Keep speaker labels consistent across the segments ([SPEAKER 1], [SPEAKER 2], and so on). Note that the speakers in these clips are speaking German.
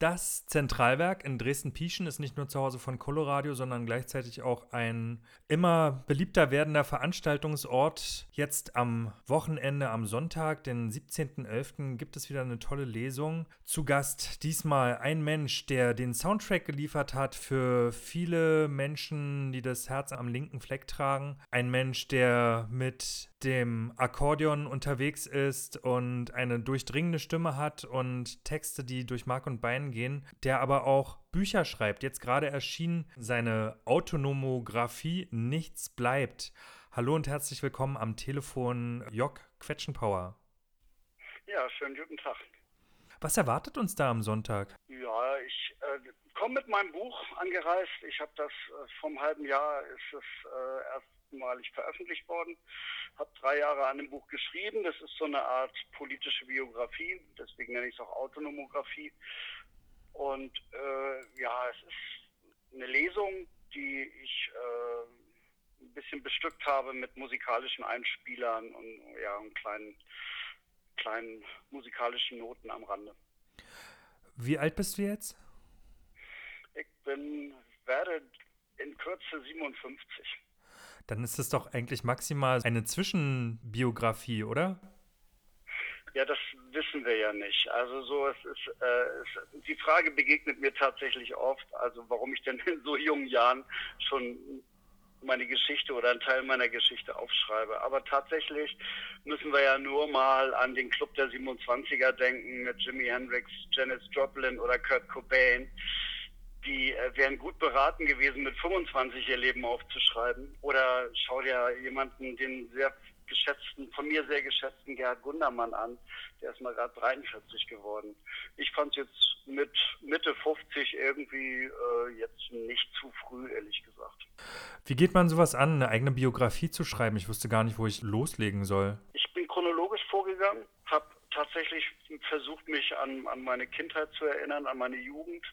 [SPEAKER 1] Das Zentralwerk in Dresden-Pieschen ist nicht nur zu Hause von Coloradio, sondern gleichzeitig auch ein immer beliebter werdender Veranstaltungsort. Jetzt am Wochenende, am Sonntag, den 17.11., gibt es wieder eine tolle Lesung. Zu Gast diesmal ein Mensch, der den Soundtrack geliefert hat für viele Menschen, die das Herz am linken Fleck tragen. Ein Mensch, der mit dem Akkordeon unterwegs ist und eine durchdringende Stimme hat und Texte, die durch Mark und Bein gehen, der aber auch Bücher schreibt. Jetzt gerade erschien seine Autonomographie Nichts bleibt. Hallo und herzlich willkommen am Telefon Jock Quetschenpower.
[SPEAKER 2] Ja, schönen guten Tag.
[SPEAKER 1] Was erwartet uns da am Sonntag?
[SPEAKER 2] Ja, ich äh, komme mit meinem Buch angereist. Ich habe das äh, vom halben Jahr ist es äh, erst erstmalig veröffentlicht worden. Habe drei Jahre an dem Buch geschrieben. Das ist so eine Art politische Biografie, deswegen nenne ich es auch Autonomographie. Und äh, ja, es ist eine Lesung, die ich äh, ein bisschen bestückt habe mit musikalischen Einspielern und ja, und kleinen, kleinen musikalischen Noten am Rande.
[SPEAKER 1] Wie alt bist du jetzt?
[SPEAKER 2] Ich bin, werde in Kürze 57
[SPEAKER 1] dann ist es doch eigentlich maximal eine Zwischenbiografie, oder?
[SPEAKER 2] Ja, das wissen wir ja nicht. Also so, es ist, äh, es, die Frage begegnet mir tatsächlich oft, also warum ich denn in so jungen Jahren schon meine Geschichte oder einen Teil meiner Geschichte aufschreibe. Aber tatsächlich müssen wir ja nur mal an den Club der 27er denken mit Jimi Hendrix, Janis Joplin oder Kurt Cobain die äh, wären gut beraten gewesen, mit 25 ihr Leben aufzuschreiben. Oder schau dir jemanden, den sehr geschätzten, von mir sehr geschätzten Gerhard Gundermann an, der ist mal gerade 43 geworden. Ich fand es jetzt mit Mitte 50 irgendwie äh, jetzt nicht zu früh, ehrlich gesagt.
[SPEAKER 1] Wie geht man sowas an, eine eigene Biografie zu schreiben? Ich wusste gar nicht, wo ich loslegen soll.
[SPEAKER 2] Ich bin chronologisch vorgegangen, habe tatsächlich versucht, mich an, an meine Kindheit zu erinnern, an meine Jugend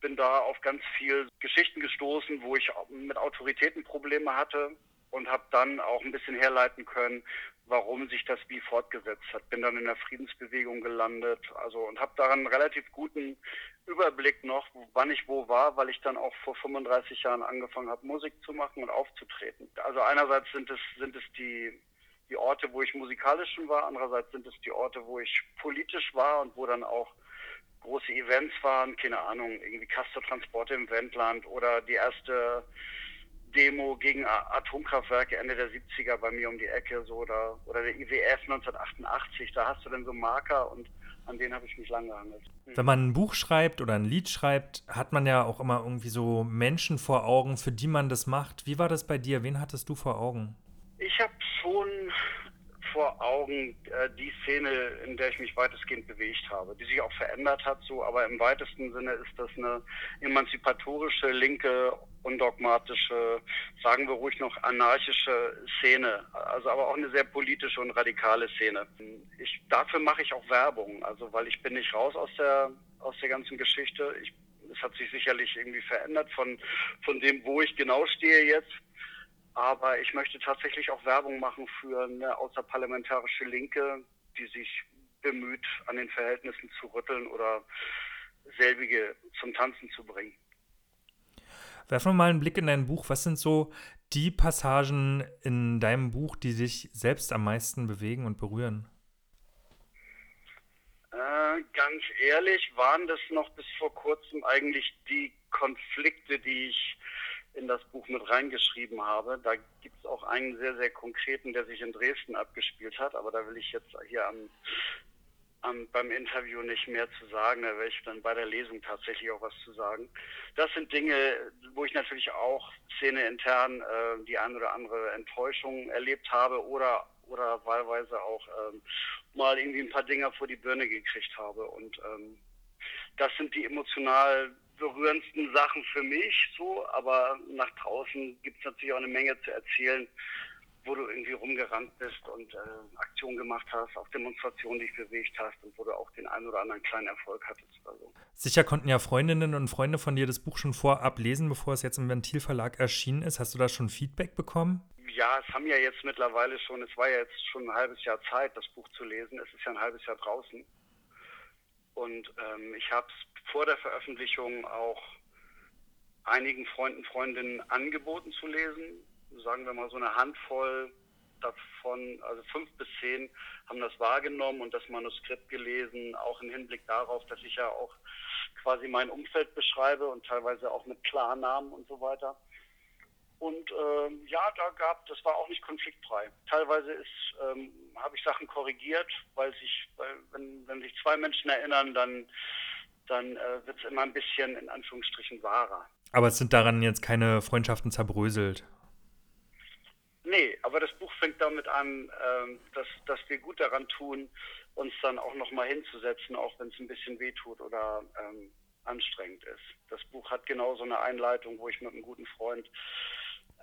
[SPEAKER 2] bin da auf ganz viel Geschichten gestoßen, wo ich mit Autoritäten Probleme hatte und habe dann auch ein bisschen herleiten können, warum sich das wie fortgesetzt hat. Bin dann in der Friedensbewegung gelandet, also und habe daran einen relativ guten Überblick noch, wann ich wo war, weil ich dann auch vor 35 Jahren angefangen habe, Musik zu machen und aufzutreten. Also einerseits sind es sind es die die Orte, wo ich musikalisch schon war, andererseits sind es die Orte, wo ich politisch war und wo dann auch große Events waren, keine Ahnung, irgendwie Castor-Transporte im Wendland oder die erste Demo gegen Atomkraftwerke Ende der 70er bei mir um die Ecke so oder, oder der IWF 1988, da hast du dann so Marker und an denen habe ich mich lang gehandelt.
[SPEAKER 1] Wenn man ein Buch schreibt oder ein Lied schreibt, hat man ja auch immer irgendwie so Menschen vor Augen, für die man das macht. Wie war das bei dir? Wen hattest du vor Augen?
[SPEAKER 2] Ich habe vor Augen äh, die Szene, in der ich mich weitestgehend bewegt habe, die sich auch verändert hat, so, aber im weitesten Sinne ist das eine emanzipatorische, linke, undogmatische, sagen wir ruhig noch anarchische Szene, also aber auch eine sehr politische und radikale Szene. Ich, dafür mache ich auch Werbung, also weil ich bin nicht raus aus der aus der ganzen Geschichte. Ich, es hat sich sicherlich irgendwie verändert von von dem, wo ich genau stehe jetzt aber ich möchte tatsächlich auch Werbung machen für eine außerparlamentarische Linke, die sich bemüht, an den Verhältnissen zu rütteln oder selbige zum Tanzen zu bringen.
[SPEAKER 1] Werfen wir mal einen Blick in dein Buch. Was sind so die Passagen in deinem Buch, die dich selbst am meisten bewegen und berühren?
[SPEAKER 2] Äh, ganz ehrlich waren das noch bis vor kurzem eigentlich die Konflikte, die ich in das Buch mit reingeschrieben habe. Da gibt es auch einen sehr, sehr konkreten, der sich in Dresden abgespielt hat, aber da will ich jetzt hier am, am, beim Interview nicht mehr zu sagen, da werde ich dann bei der Lesung tatsächlich auch was zu sagen. Das sind Dinge, wo ich natürlich auch szeneintern äh, die ein oder andere Enttäuschung erlebt habe oder oder wahlweise auch ähm, mal irgendwie ein paar Dinger vor die Birne gekriegt habe. Und ähm, das sind die emotional berührendsten Sachen für mich so, aber nach draußen gibt es natürlich auch eine Menge zu erzählen, wo du irgendwie rumgerannt bist und äh, Aktionen gemacht hast, auch Demonstrationen dich bewegt hast und wo du auch den einen oder anderen kleinen Erfolg hattest. Also.
[SPEAKER 1] Sicher konnten ja Freundinnen und Freunde von dir das Buch schon vorab lesen, bevor es jetzt im Ventilverlag erschienen ist. Hast du da schon Feedback bekommen?
[SPEAKER 2] Ja, es haben ja jetzt mittlerweile schon, es war ja jetzt schon ein halbes Jahr Zeit, das Buch zu lesen. Es ist ja ein halbes Jahr draußen. Und ähm, ich habe es vor der Veröffentlichung auch einigen Freunden, Freundinnen angeboten zu lesen. Sagen wir mal so eine Handvoll davon, also fünf bis zehn, haben das wahrgenommen und das Manuskript gelesen, auch im Hinblick darauf, dass ich ja auch quasi mein Umfeld beschreibe und teilweise auch mit Klarnamen und so weiter. Und äh, ja, da gab, das war auch nicht konfliktfrei. Teilweise ist, ähm, habe ich Sachen korrigiert, weil sich, weil, wenn, wenn sich zwei Menschen erinnern, dann, dann äh, wird es immer ein bisschen in Anführungsstrichen wahrer.
[SPEAKER 1] Aber es sind daran jetzt keine Freundschaften zerbröselt.
[SPEAKER 2] Nee, aber das Buch fängt damit an, ähm, dass, dass wir gut daran tun, uns dann auch nochmal hinzusetzen, auch wenn es ein bisschen wehtut oder ähm, anstrengend ist. Das Buch hat genauso eine Einleitung, wo ich mit einem guten Freund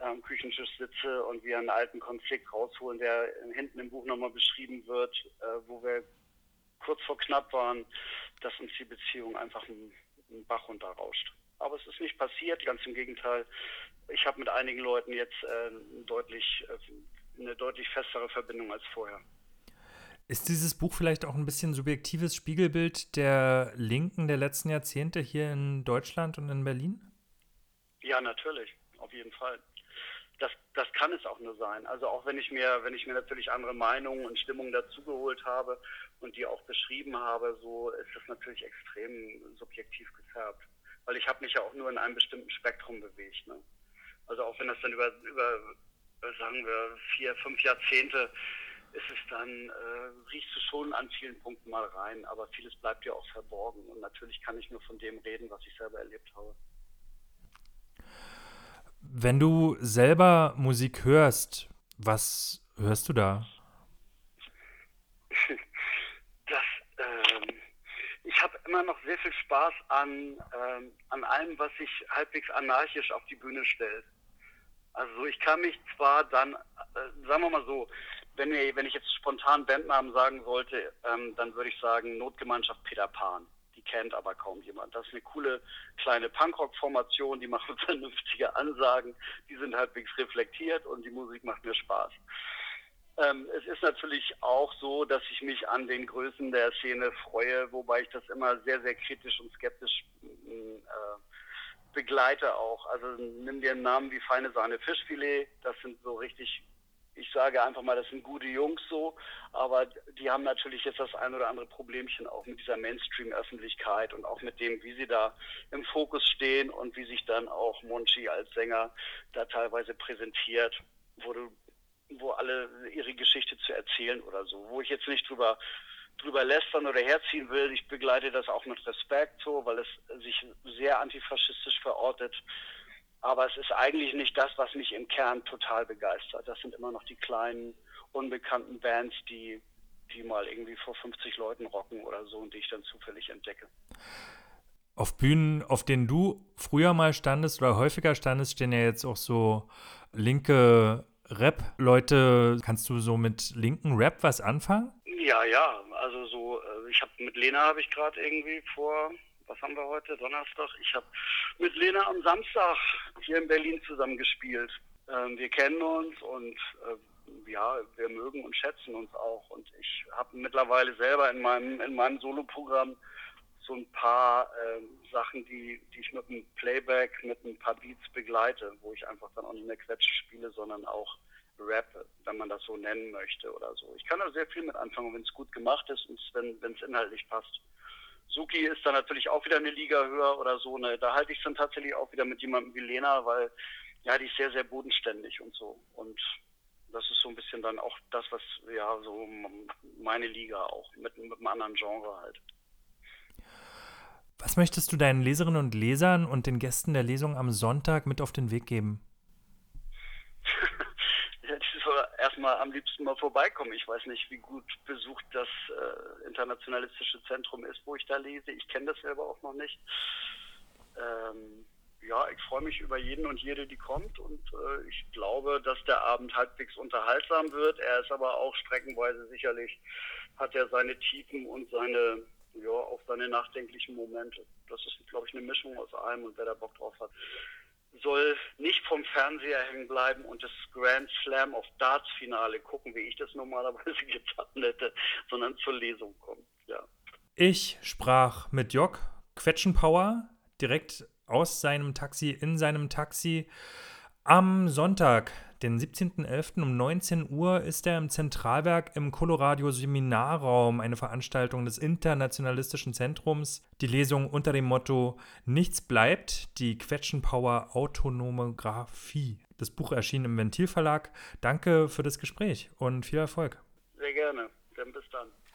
[SPEAKER 2] am Küchentisch sitze und wir einen alten Konflikt rausholen, der hinten im Buch nochmal beschrieben wird, äh, wo wir kurz vor knapp waren, dass uns die Beziehung einfach einen, einen Bach runterrauscht. Aber es ist nicht passiert, ganz im Gegenteil. Ich habe mit einigen Leuten jetzt äh, deutlich, äh, eine deutlich festere Verbindung als vorher.
[SPEAKER 1] Ist dieses Buch vielleicht auch ein bisschen subjektives Spiegelbild der Linken der letzten Jahrzehnte hier in Deutschland und in Berlin?
[SPEAKER 2] Ja, natürlich, auf jeden Fall. Das, kann es auch nur sein. Also auch wenn ich mir, wenn ich mir natürlich andere Meinungen und Stimmungen dazugeholt habe und die auch beschrieben habe, so ist das natürlich extrem subjektiv gefärbt. Weil ich habe mich ja auch nur in einem bestimmten Spektrum bewegt. Ne? Also auch wenn das dann über, über sagen wir, vier, fünf Jahrzehnte ist es dann, äh, riechst du schon an vielen Punkten mal rein, aber vieles bleibt ja auch verborgen. Und natürlich kann ich nur von dem reden, was ich selber erlebt habe.
[SPEAKER 1] Wenn du selber Musik hörst, was hörst du da?
[SPEAKER 2] Das, ähm, ich habe immer noch sehr viel Spaß an, ähm, an allem, was sich halbwegs anarchisch auf die Bühne stellt. Also ich kann mich zwar dann, äh, sagen wir mal so, wenn, wenn ich jetzt spontan Bandnamen sagen sollte, ähm, dann würde ich sagen Notgemeinschaft Peter Pan. Die kennt aber kaum jemand. Das ist eine coole kleine Punkrock-Formation, die machen vernünftige Ansagen, die sind halbwegs reflektiert und die Musik macht mir Spaß. Ähm, es ist natürlich auch so, dass ich mich an den Größen der Szene freue, wobei ich das immer sehr, sehr kritisch und skeptisch äh, begleite auch. Also nimm dir einen Namen wie Feine Sahne Fischfilet, das sind so richtig ich sage einfach mal, das sind gute Jungs so, aber die haben natürlich jetzt das ein oder andere Problemchen auch mit dieser Mainstream-Öffentlichkeit und auch mit dem, wie sie da im Fokus stehen und wie sich dann auch Monchi als Sänger da teilweise präsentiert, wo du, wo alle ihre Geschichte zu erzählen oder so, wo ich jetzt nicht drüber drüber lästern oder herziehen will. Ich begleite das auch mit Respekt so, weil es sich sehr antifaschistisch verortet aber es ist eigentlich nicht das, was mich im Kern total begeistert. Das sind immer noch die kleinen, unbekannten Bands, die, die mal irgendwie vor 50 Leuten rocken oder so und die ich dann zufällig entdecke.
[SPEAKER 1] Auf Bühnen, auf denen du früher mal standest oder häufiger standest, stehen ja jetzt auch so linke Rap-Leute. Kannst du so mit linken Rap was anfangen?
[SPEAKER 2] Ja, ja. Also so, äh, ich habe mit Lena habe ich gerade irgendwie vor was haben wir heute? Donnerstag. Ich habe mit Lena am Samstag hier in Berlin zusammen gespielt. Ähm, wir kennen uns und äh, ja, wir mögen und schätzen uns auch. Und ich habe mittlerweile selber in meinem, in meinem Soloprogramm so ein paar äh, Sachen, die, die ich mit einem Playback, mit ein paar Beats begleite, wo ich einfach dann auch nicht mehr Quetsche spiele, sondern auch Rap, wenn man das so nennen möchte oder so. Ich kann da sehr viel mit anfangen, wenn es gut gemacht ist und wenn es inhaltlich passt. Suki ist dann natürlich auch wieder eine Liga höher oder so. Ne? Da halte ich es dann tatsächlich auch wieder mit jemandem wie Lena, weil ja, die ist sehr, sehr bodenständig und so. Und das ist so ein bisschen dann auch das, was, ja, so meine Liga auch, mit, mit einem anderen Genre halt.
[SPEAKER 1] Was möchtest du deinen Leserinnen und Lesern und den Gästen der Lesung am Sonntag mit auf den Weg geben?
[SPEAKER 2] Erstmal am liebsten mal vorbeikommen. Ich weiß nicht, wie gut besucht das äh, internationalistische Zentrum ist, wo ich da lese. Ich kenne das selber auch noch nicht. Ähm, ja, ich freue mich über jeden und jede, die kommt und äh, ich glaube, dass der Abend halbwegs unterhaltsam wird. Er ist aber auch streckenweise sicherlich, hat er seine Tiefen und seine, ja, auch seine nachdenklichen Momente. Das ist, glaube ich, eine Mischung aus allem und wer da Bock drauf hat, soll nicht vom Fernseher hängen bleiben und das Grand Slam of Darts Finale gucken, wie ich das normalerweise getan hätte, sondern zur Lesung kommen. Ja.
[SPEAKER 1] Ich sprach mit Jock Quetschenpower direkt aus seinem Taxi, in seinem Taxi. Am Sonntag, den 17.11. um 19 Uhr, ist er im Zentralwerk im Coloradio Seminarraum, eine Veranstaltung des Internationalistischen Zentrums. Die Lesung unter dem Motto Nichts bleibt, die Quetschenpower Autonomographie. Das Buch erschien im Ventilverlag. Danke für das Gespräch und viel Erfolg.
[SPEAKER 2] Sehr gerne. Dann bis dann.